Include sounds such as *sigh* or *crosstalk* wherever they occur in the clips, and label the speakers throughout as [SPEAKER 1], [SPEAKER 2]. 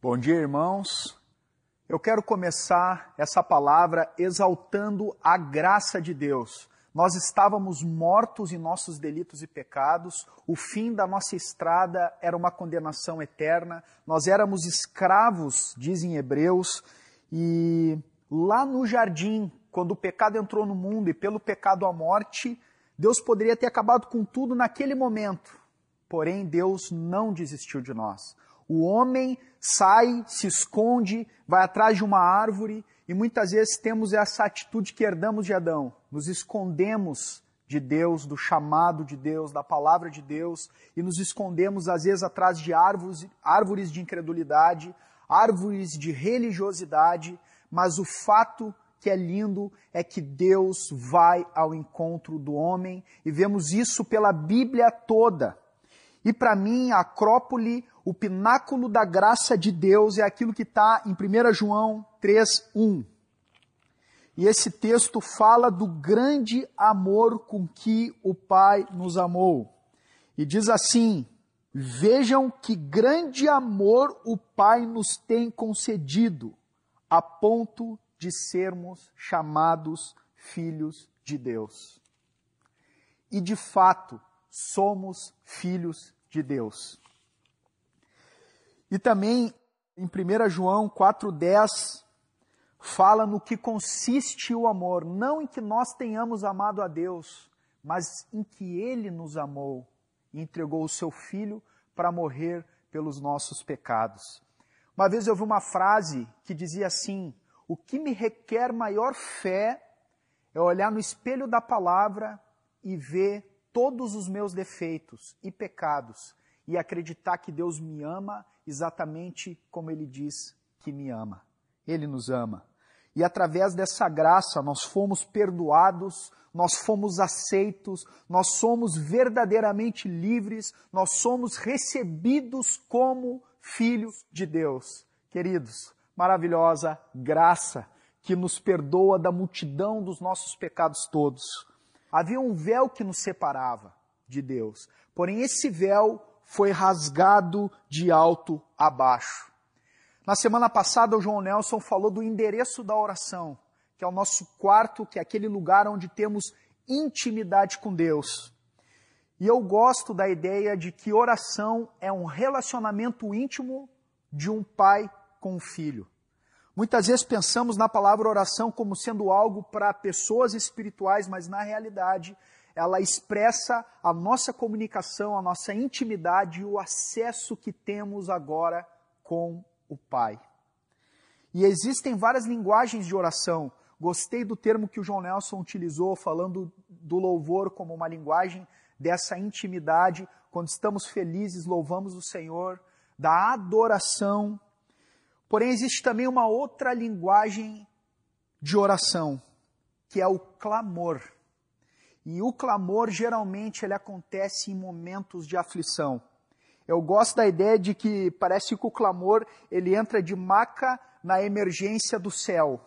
[SPEAKER 1] Bom dia, irmãos. Eu quero começar essa palavra exaltando a graça de Deus. Nós estávamos mortos em nossos delitos e pecados, o fim da nossa estrada era uma condenação eterna, nós éramos escravos, dizem Hebreus, e lá no jardim, quando o pecado entrou no mundo e pelo pecado a morte, Deus poderia ter acabado com tudo naquele momento. Porém, Deus não desistiu de nós. O homem sai, se esconde, vai atrás de uma árvore e muitas vezes temos essa atitude que herdamos de Adão. Nos escondemos de Deus, do chamado de Deus, da palavra de Deus e nos escondemos às vezes atrás de árvores, árvores de incredulidade, árvores de religiosidade, mas o fato que é lindo é que Deus vai ao encontro do homem e vemos isso pela Bíblia toda. E para mim, a Acrópole, o pináculo da graça de Deus, é aquilo que está em 1 João 3,1. E esse texto fala do grande amor com que o Pai nos amou. E diz assim: Vejam que grande amor o Pai nos tem concedido, a ponto de sermos chamados filhos de Deus. E de fato, somos filhos de Deus. E também em 1 João 4,10 fala no que consiste o amor, não em que nós tenhamos amado a Deus, mas em que Ele nos amou e entregou o seu Filho para morrer pelos nossos pecados. Uma vez eu vi uma frase que dizia assim: O que me requer maior fé é olhar no espelho da palavra e ver todos os meus defeitos e pecados e acreditar que Deus me ama exatamente como Ele diz que me ama. Ele nos ama. E através dessa graça nós fomos perdoados, nós fomos aceitos, nós somos verdadeiramente livres, nós somos recebidos como filhos de Deus. Queridos, maravilhosa graça que nos perdoa da multidão dos nossos pecados todos. Havia um véu que nos separava de Deus, porém esse véu foi rasgado de alto a baixo. Na semana passada, o João Nelson falou do endereço da oração, que é o nosso quarto, que é aquele lugar onde temos intimidade com Deus. E eu gosto da ideia de que oração é um relacionamento íntimo de um pai com um filho. Muitas vezes pensamos na palavra oração como sendo algo para pessoas espirituais, mas na realidade ela expressa a nossa comunicação, a nossa intimidade e o acesso que temos agora com o Pai. E existem várias linguagens de oração. Gostei do termo que o João Nelson utilizou, falando do louvor como uma linguagem dessa intimidade. Quando estamos felizes, louvamos o Senhor, da adoração Porém, existe também uma outra linguagem de oração, que é o clamor. E o clamor geralmente ele acontece em momentos de aflição. Eu gosto da ideia de que parece que o clamor ele entra de maca na emergência do céu.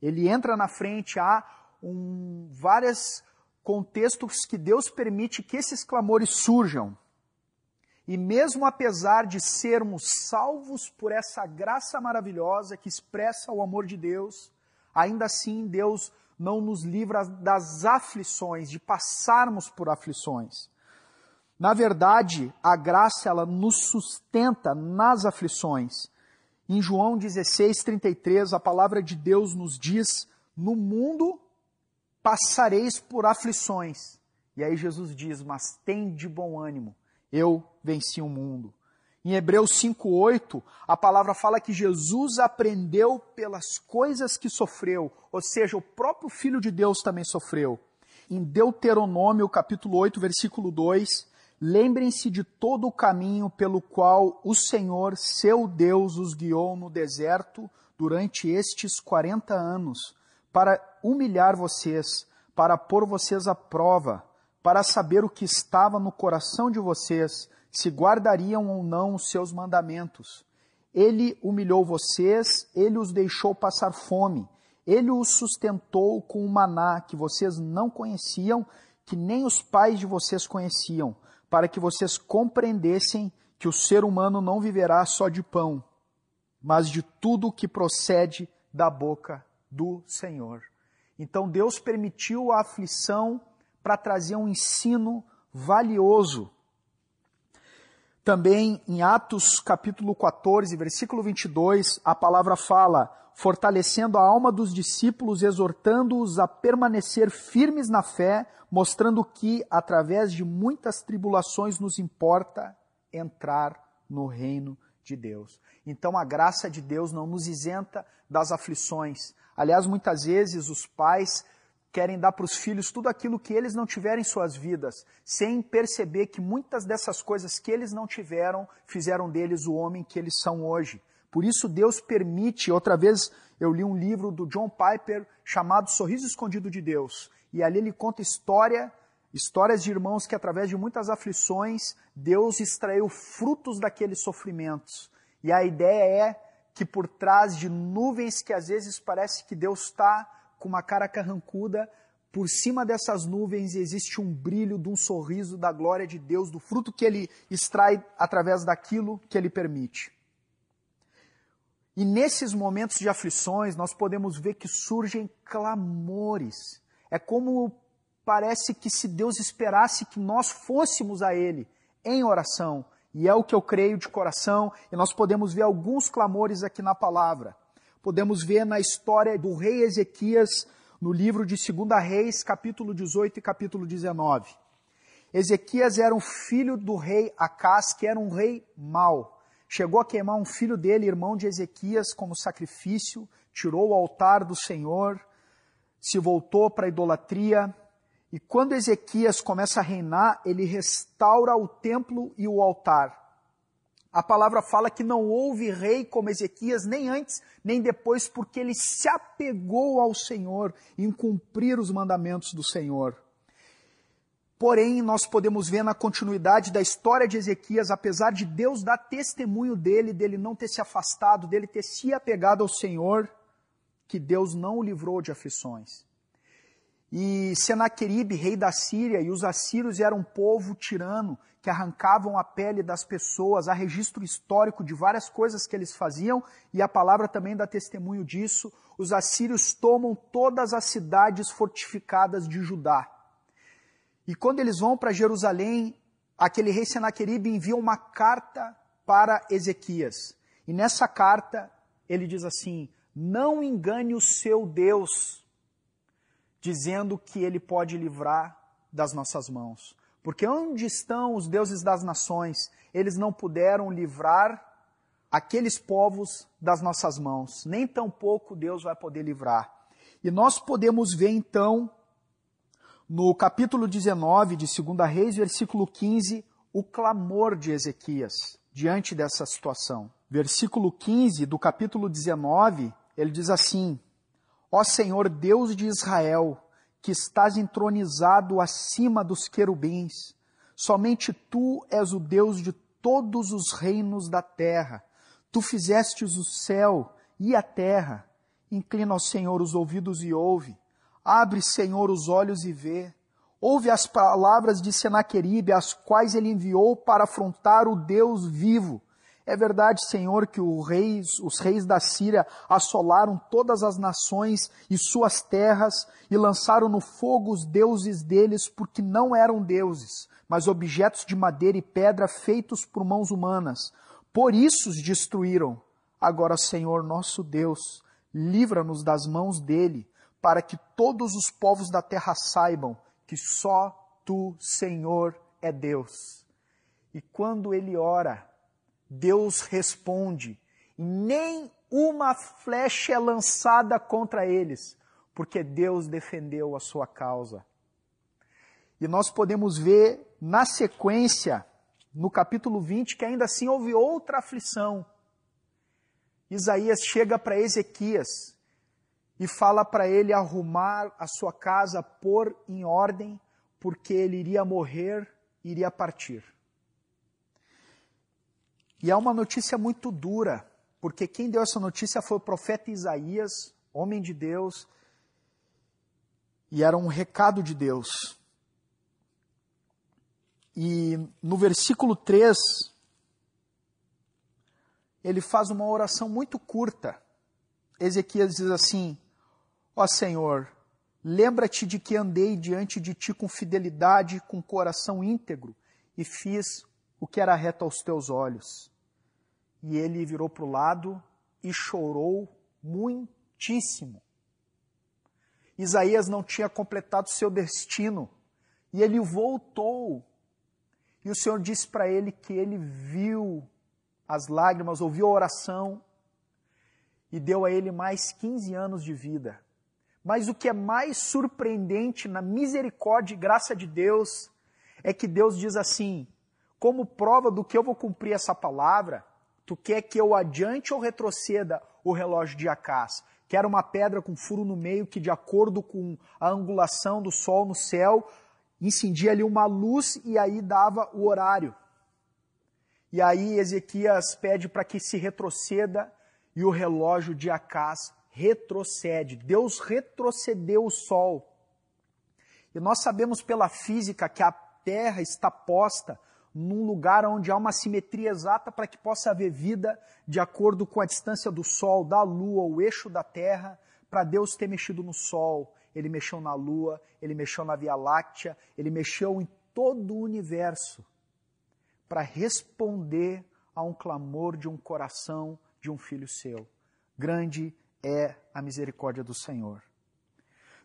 [SPEAKER 1] Ele entra na frente, há um, vários contextos que Deus permite que esses clamores surjam. E mesmo apesar de sermos salvos por essa graça maravilhosa que expressa o amor de Deus, ainda assim Deus não nos livra das aflições, de passarmos por aflições. Na verdade, a graça ela nos sustenta nas aflições. Em João 16, 33, a palavra de Deus nos diz: No mundo passareis por aflições. E aí Jesus diz: Mas tem de bom ânimo eu venci o mundo. Em Hebreus 5:8, a palavra fala que Jesus aprendeu pelas coisas que sofreu, ou seja, o próprio filho de Deus também sofreu. Em Deuteronômio, capítulo 8, versículo 2, lembrem-se de todo o caminho pelo qual o Senhor, seu Deus, os guiou no deserto durante estes 40 anos, para humilhar vocês, para pôr vocês à prova, para saber o que estava no coração de vocês, se guardariam ou não os seus mandamentos. Ele humilhou vocês, ele os deixou passar fome, ele os sustentou com o maná que vocês não conheciam, que nem os pais de vocês conheciam, para que vocês compreendessem que o ser humano não viverá só de pão, mas de tudo que procede da boca do Senhor. Então Deus permitiu a aflição para trazer um ensino valioso. Também em Atos capítulo 14, versículo 22, a palavra fala: fortalecendo a alma dos discípulos, exortando-os a permanecer firmes na fé, mostrando que, através de muitas tribulações, nos importa entrar no reino de Deus. Então a graça de Deus não nos isenta das aflições. Aliás, muitas vezes os pais querem dar para os filhos tudo aquilo que eles não tiveram em suas vidas, sem perceber que muitas dessas coisas que eles não tiveram fizeram deles o homem que eles são hoje. Por isso Deus permite, outra vez eu li um livro do John Piper chamado Sorriso Escondido de Deus, e ali ele conta história, histórias de irmãos que através de muitas aflições, Deus extraiu frutos daqueles sofrimentos. E a ideia é que por trás de nuvens que às vezes parece que Deus está com uma cara carrancuda, por cima dessas nuvens existe um brilho de um sorriso da glória de Deus, do fruto que ele extrai através daquilo que ele permite. E nesses momentos de aflições, nós podemos ver que surgem clamores. É como parece que se Deus esperasse que nós fôssemos a Ele em oração. E é o que eu creio de coração, e nós podemos ver alguns clamores aqui na palavra podemos ver na história do rei Ezequias, no livro de 2 Reis, capítulo 18 e capítulo 19. Ezequias era um filho do rei Acás, que era um rei mau. Chegou a queimar um filho dele, irmão de Ezequias, como sacrifício, tirou o altar do Senhor, se voltou para a idolatria. E quando Ezequias começa a reinar, ele restaura o templo e o altar a palavra fala que não houve rei como Ezequias, nem antes, nem depois, porque ele se apegou ao Senhor em cumprir os mandamentos do Senhor. Porém, nós podemos ver na continuidade da história de Ezequias, apesar de Deus dar testemunho dele, dele não ter se afastado, dele ter se apegado ao Senhor, que Deus não o livrou de aflições. E Senaqueribe, rei da Síria, e os assírios eram um povo tirano que arrancavam a pele das pessoas. Há registro histórico de várias coisas que eles faziam e a palavra também dá testemunho disso. Os assírios tomam todas as cidades fortificadas de Judá. E quando eles vão para Jerusalém, aquele rei Senaqueribe envia uma carta para Ezequias. E nessa carta ele diz assim: Não engane o seu Deus dizendo que ele pode livrar das nossas mãos. Porque onde estão os deuses das nações? Eles não puderam livrar aqueles povos das nossas mãos. Nem tampouco Deus vai poder livrar. E nós podemos ver então, no capítulo 19 de 2 Reis, versículo 15, o clamor de Ezequias diante dessa situação. Versículo 15 do capítulo 19, ele diz assim: Ó Senhor Deus de Israel, que estás entronizado acima dos querubins, somente tu és o Deus de todos os reinos da terra. Tu fizestes o céu e a terra. Inclina ao Senhor os ouvidos e ouve. Abre, Senhor, os olhos e vê. Ouve as palavras de Senaqueribe, as quais ele enviou para afrontar o Deus vivo é verdade, Senhor, que reis, os reis da Síria assolaram todas as nações e suas terras e lançaram no fogo os deuses deles, porque não eram deuses, mas objetos de madeira e pedra feitos por mãos humanas. Por isso os destruíram. Agora, Senhor, nosso Deus, livra-nos das mãos dele, para que todos os povos da terra saibam que só tu, Senhor, é Deus. E quando ele ora, Deus responde. Nem uma flecha é lançada contra eles, porque Deus defendeu a sua causa. E nós podemos ver na sequência, no capítulo 20, que ainda assim houve outra aflição. Isaías chega para Ezequias e fala para ele arrumar a sua casa, pôr em ordem, porque ele iria morrer, iria partir. E é uma notícia muito dura, porque quem deu essa notícia foi o profeta Isaías, homem de Deus, e era um recado de Deus. E no versículo 3, ele faz uma oração muito curta. Ezequias diz assim: Ó Senhor, lembra-te de que andei diante de ti com fidelidade, com coração íntegro, e fiz o que era reto aos teus olhos. E ele virou para o lado e chorou muitíssimo. Isaías não tinha completado seu destino e ele voltou. E o Senhor disse para ele que ele viu as lágrimas, ouviu a oração e deu a ele mais 15 anos de vida. Mas o que é mais surpreendente na misericórdia e graça de Deus é que Deus diz assim: como prova do que eu vou cumprir essa palavra, tu quer que eu adiante ou retroceda o relógio de Acás? que era uma pedra com furo no meio que, de acordo com a angulação do sol no céu, incendia ali uma luz e aí dava o horário. E aí Ezequias pede para que se retroceda e o relógio de Acás retrocede. Deus retrocedeu o sol. E nós sabemos pela física que a Terra está posta num lugar onde há uma simetria exata para que possa haver vida de acordo com a distância do Sol, da Lua, o eixo da Terra, para Deus ter mexido no Sol, ele mexeu na Lua, ele mexeu na Via Láctea, ele mexeu em todo o universo para responder a um clamor de um coração de um filho seu. Grande é a misericórdia do Senhor.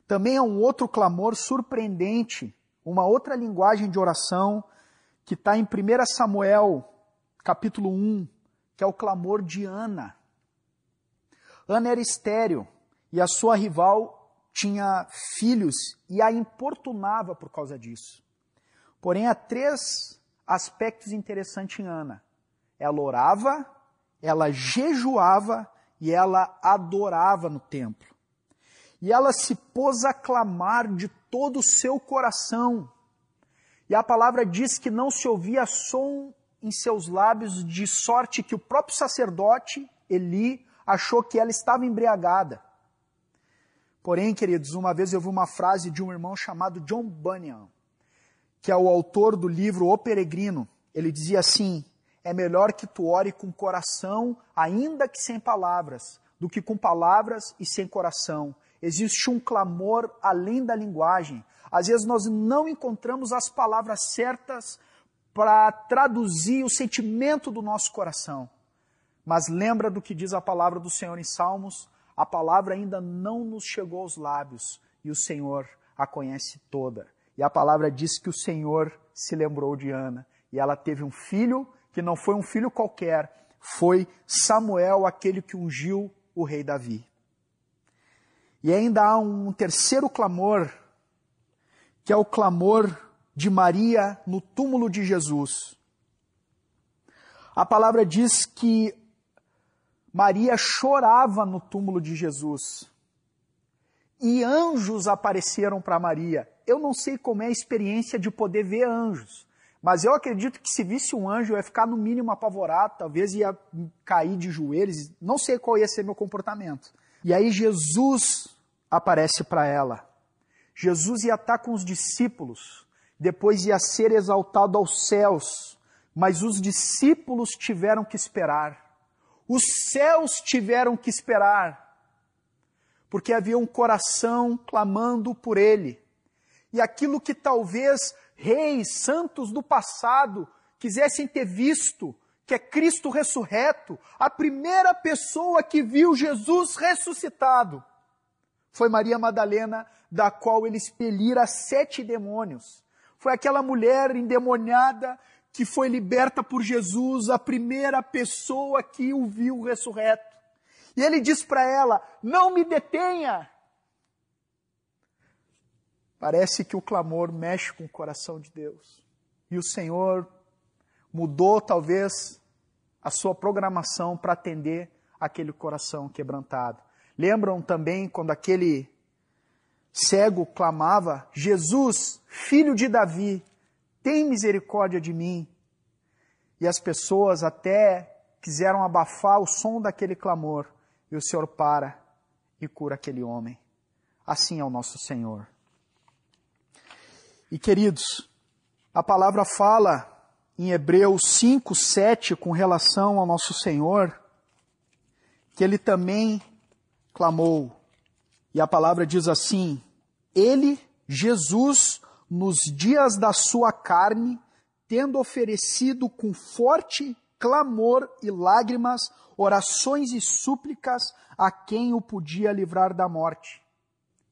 [SPEAKER 1] Também há um outro clamor surpreendente, uma outra linguagem de oração que está em 1 Samuel, capítulo 1, que é o clamor de Ana. Ana era estéreo e a sua rival tinha filhos e a importunava por causa disso. Porém, há três aspectos interessantes em Ana. Ela orava, ela jejuava e ela adorava no templo. E ela se pôs a clamar de todo o seu coração e a palavra diz que não se ouvia som em seus lábios, de sorte que o próprio sacerdote, Eli, achou que ela estava embriagada. Porém, queridos, uma vez eu vi uma frase de um irmão chamado John Bunyan, que é o autor do livro O Peregrino. Ele dizia assim: É melhor que tu ore com coração, ainda que sem palavras, do que com palavras e sem coração. Existe um clamor além da linguagem, às vezes nós não encontramos as palavras certas para traduzir o sentimento do nosso coração. Mas lembra do que diz a palavra do Senhor em Salmos? A palavra ainda não nos chegou aos lábios e o Senhor a conhece toda. E a palavra diz que o Senhor se lembrou de Ana e ela teve um filho que não foi um filho qualquer, foi Samuel, aquele que ungiu o rei Davi. E ainda há um terceiro clamor que é o clamor de Maria no túmulo de Jesus. A palavra diz que Maria chorava no túmulo de Jesus. E anjos apareceram para Maria. Eu não sei como é a experiência de poder ver anjos, mas eu acredito que se visse um anjo, eu ia ficar no mínimo apavorado, talvez ia cair de joelhos, não sei qual ia ser meu comportamento. E aí Jesus aparece para ela. Jesus ia estar com os discípulos, depois ia ser exaltado aos céus, mas os discípulos tiveram que esperar. Os céus tiveram que esperar, porque havia um coração clamando por ele. E aquilo que talvez reis, santos do passado quisessem ter visto, que é Cristo ressurreto, a primeira pessoa que viu Jesus ressuscitado foi Maria Madalena, da qual ele expelira sete demônios. Foi aquela mulher endemoniada que foi liberta por Jesus, a primeira pessoa que o viu ressurreto. E ele diz para ela: Não me detenha. Parece que o clamor mexe com o coração de Deus. E o Senhor mudou, talvez, a sua programação para atender aquele coração quebrantado. Lembram também quando aquele cego clamava: Jesus, filho de Davi, tem misericórdia de mim. E as pessoas até quiseram abafar o som daquele clamor, e o Senhor para e cura aquele homem. Assim é o nosso Senhor. E queridos, a palavra fala em Hebreus 5, 7 com relação ao nosso Senhor, que ele também clamou. E a palavra diz assim: Ele, Jesus, nos dias da sua carne, tendo oferecido com forte clamor e lágrimas, orações e súplicas a quem o podia livrar da morte.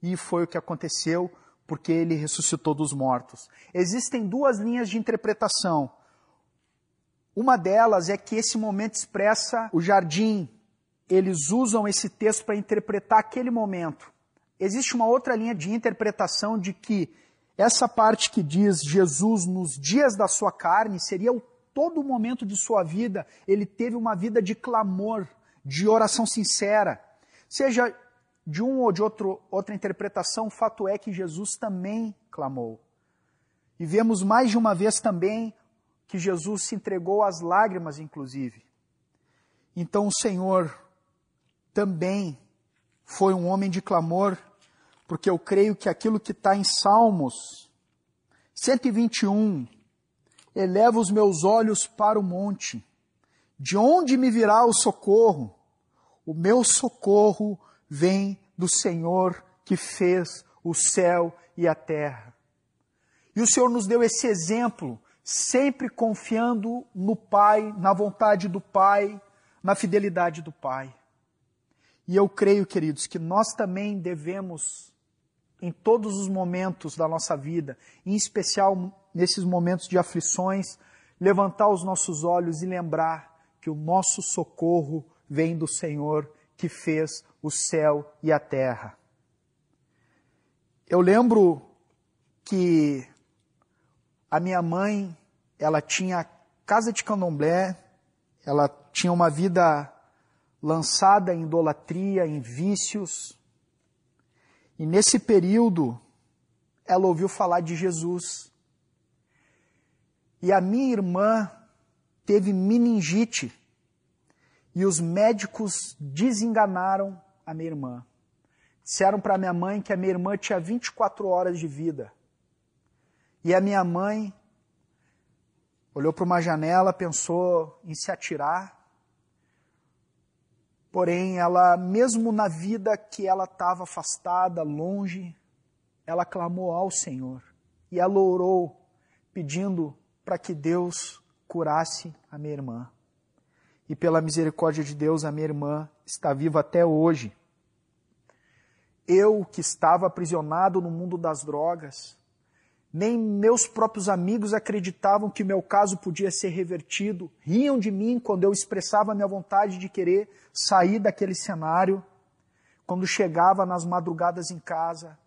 [SPEAKER 1] E foi o que aconteceu, porque ele ressuscitou dos mortos. Existem duas linhas de interpretação. Uma delas é que esse momento expressa o jardim. Eles usam esse texto para interpretar aquele momento. Existe uma outra linha de interpretação de que essa parte que diz Jesus nos dias da sua carne seria o todo momento de sua vida, ele teve uma vida de clamor, de oração sincera. Seja de um ou de outro, outra interpretação, o fato é que Jesus também clamou. E vemos mais de uma vez também que Jesus se entregou às lágrimas, inclusive. Então o Senhor também foi um homem de clamor, porque eu creio que aquilo que está em Salmos 121, eleva os meus olhos para o monte, de onde me virá o socorro? O meu socorro vem do Senhor que fez o céu e a terra. E o Senhor nos deu esse exemplo sempre confiando no Pai, na vontade do Pai, na fidelidade do Pai. E eu creio, queridos, que nós também devemos, em todos os momentos da nossa vida, em especial nesses momentos de aflições, levantar os nossos olhos e lembrar que o nosso socorro vem do Senhor que fez o céu e a terra. Eu lembro que a minha mãe, ela tinha casa de candomblé, ela tinha uma vida lançada em idolatria, em vícios. E nesse período, ela ouviu falar de Jesus. E a minha irmã teve meningite. E os médicos desenganaram a minha irmã. Disseram para minha mãe que a minha irmã tinha 24 horas de vida. E a minha mãe olhou para uma janela, pensou em se atirar. Porém, ela, mesmo na vida que ela estava afastada, longe, ela clamou ao Senhor. E ela orou, pedindo para que Deus curasse a minha irmã. E pela misericórdia de Deus, a minha irmã está viva até hoje. Eu, que estava aprisionado no mundo das drogas, nem meus próprios amigos acreditavam que meu caso podia ser revertido. Riam de mim quando eu expressava minha vontade de querer sair daquele cenário. Quando chegava nas madrugadas em casa,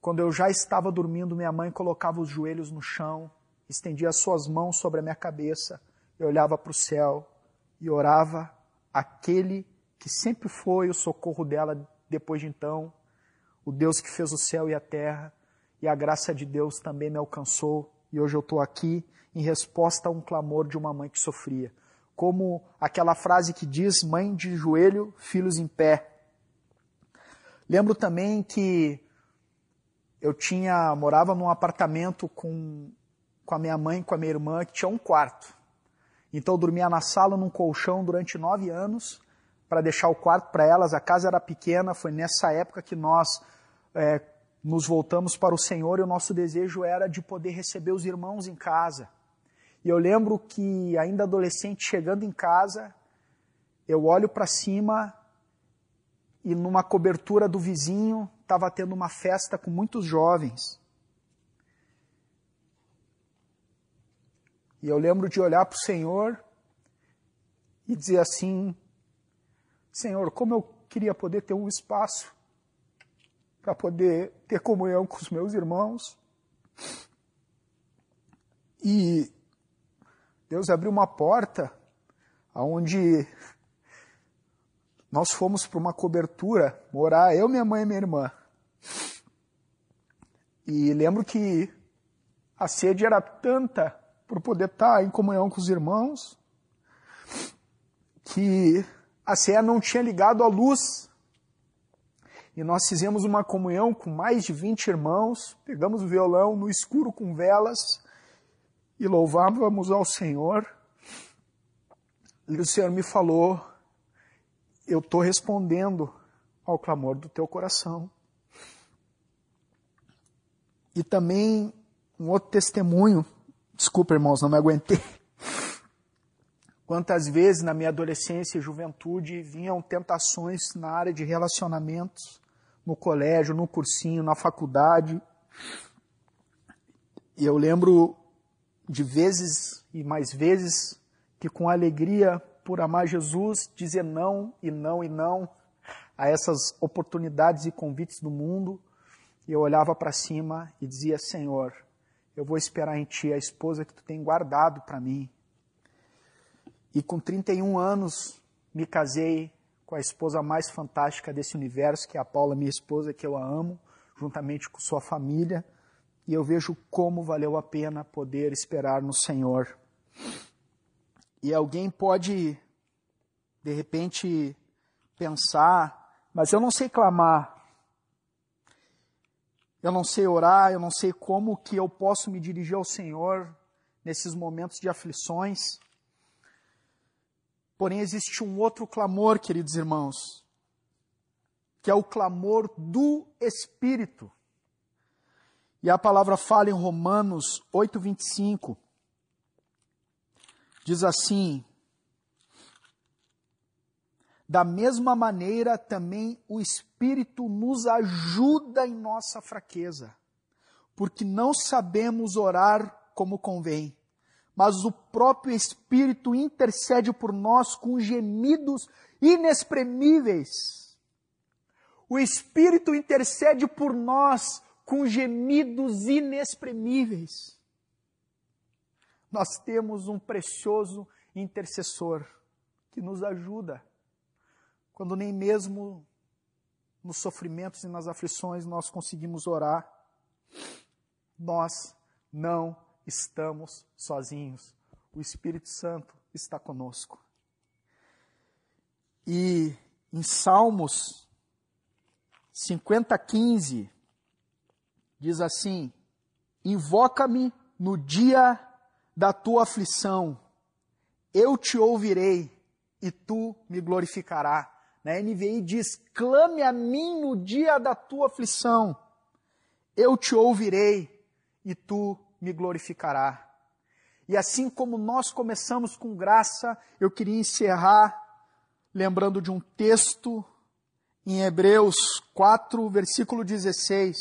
[SPEAKER 1] quando eu já estava dormindo, minha mãe colocava os joelhos no chão, estendia as suas mãos sobre a minha cabeça, eu olhava para o céu e orava aquele que sempre foi o socorro dela depois de então, o Deus que fez o céu e a terra e a graça de Deus também me alcançou e hoje eu estou aqui em resposta a um clamor de uma mãe que sofria. Como aquela frase que diz: mãe de joelho, filhos em pé. Lembro também que eu tinha morava num apartamento com, com a minha mãe, com a minha irmã, que tinha um quarto. Então eu dormia na sala num colchão durante nove anos para deixar o quarto para elas. A casa era pequena, foi nessa época que nós é, nos voltamos para o Senhor e o nosso desejo era de poder receber os irmãos em casa. E eu lembro que, ainda adolescente, chegando em casa, eu olho para cima e numa cobertura do vizinho estava tendo uma festa com muitos jovens. E eu lembro de olhar para o Senhor e dizer assim: Senhor, como eu queria poder ter um espaço para poder ter comunhão com os meus irmãos. E Deus abriu uma porta aonde nós fomos para uma cobertura morar, eu, minha mãe e minha irmã. E lembro que a sede era tanta por poder estar em comunhão com os irmãos, que a ceia não tinha ligado a luz e nós fizemos uma comunhão com mais de 20 irmãos, pegamos o violão no escuro com velas e louvávamos ao Senhor. E o Senhor me falou, eu estou respondendo ao clamor do teu coração. E também um outro testemunho, desculpa irmãos, não me aguentei. *laughs* Quantas vezes na minha adolescência e juventude vinham tentações na área de relacionamentos, no colégio, no cursinho, na faculdade. E eu lembro de vezes e mais vezes que com alegria por amar Jesus, dizer não e não e não a essas oportunidades e convites do mundo, e eu olhava para cima e dizia: Senhor, eu vou esperar em Ti a esposa que Tu tem guardado para mim. E com 31 anos me casei com a esposa mais fantástica desse universo, que é a Paula, minha esposa, que eu a amo, juntamente com sua família, e eu vejo como valeu a pena poder esperar no Senhor. E alguém pode, de repente, pensar, mas eu não sei clamar, eu não sei orar, eu não sei como que eu posso me dirigir ao Senhor nesses momentos de aflições. Porém, existe um outro clamor, queridos irmãos, que é o clamor do Espírito. E a palavra fala em Romanos 8:25. Diz assim: Da mesma maneira também o Espírito nos ajuda em nossa fraqueza, porque não sabemos orar como convém, mas o próprio Espírito intercede por nós com gemidos inexprimíveis. O Espírito intercede por nós com gemidos inexprimíveis nós temos um precioso intercessor que nos ajuda quando nem mesmo nos sofrimentos e nas aflições nós conseguimos orar. Nós não estamos sozinhos. O Espírito Santo está conosco. E em Salmos 50, 15, diz assim: Invoca-me no dia da tua aflição, eu te ouvirei e tu me glorificará. Na NVI diz: clame a mim no dia da tua aflição, eu te ouvirei e tu me glorificará. E assim como nós começamos com graça, eu queria encerrar lembrando de um texto em Hebreus 4, versículo 16.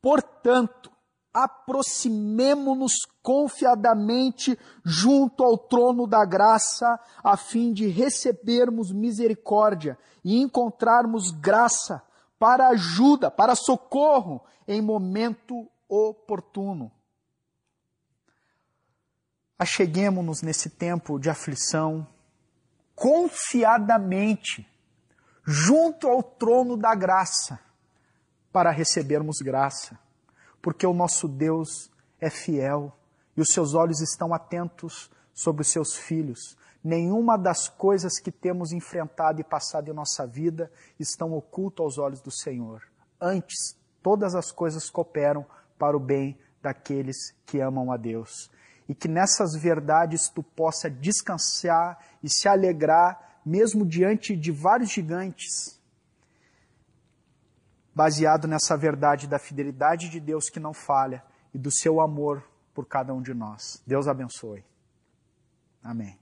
[SPEAKER 1] Portanto, aproximemo-nos confiadamente junto ao trono da graça, a fim de recebermos misericórdia e encontrarmos graça para ajuda, para socorro em momento oportuno. Acheguemos-nos nesse tempo de aflição confiadamente junto ao trono da graça para recebermos graça porque o nosso Deus é fiel e os seus olhos estão atentos sobre os seus filhos. Nenhuma das coisas que temos enfrentado e passado em nossa vida estão ocultas aos olhos do Senhor. Antes, todas as coisas cooperam para o bem daqueles que amam a Deus. E que nessas verdades tu possa descansar e se alegrar, mesmo diante de vários gigantes baseado nessa verdade da fidelidade de Deus que não falha e do seu amor por cada um de nós. Deus abençoe. Amém.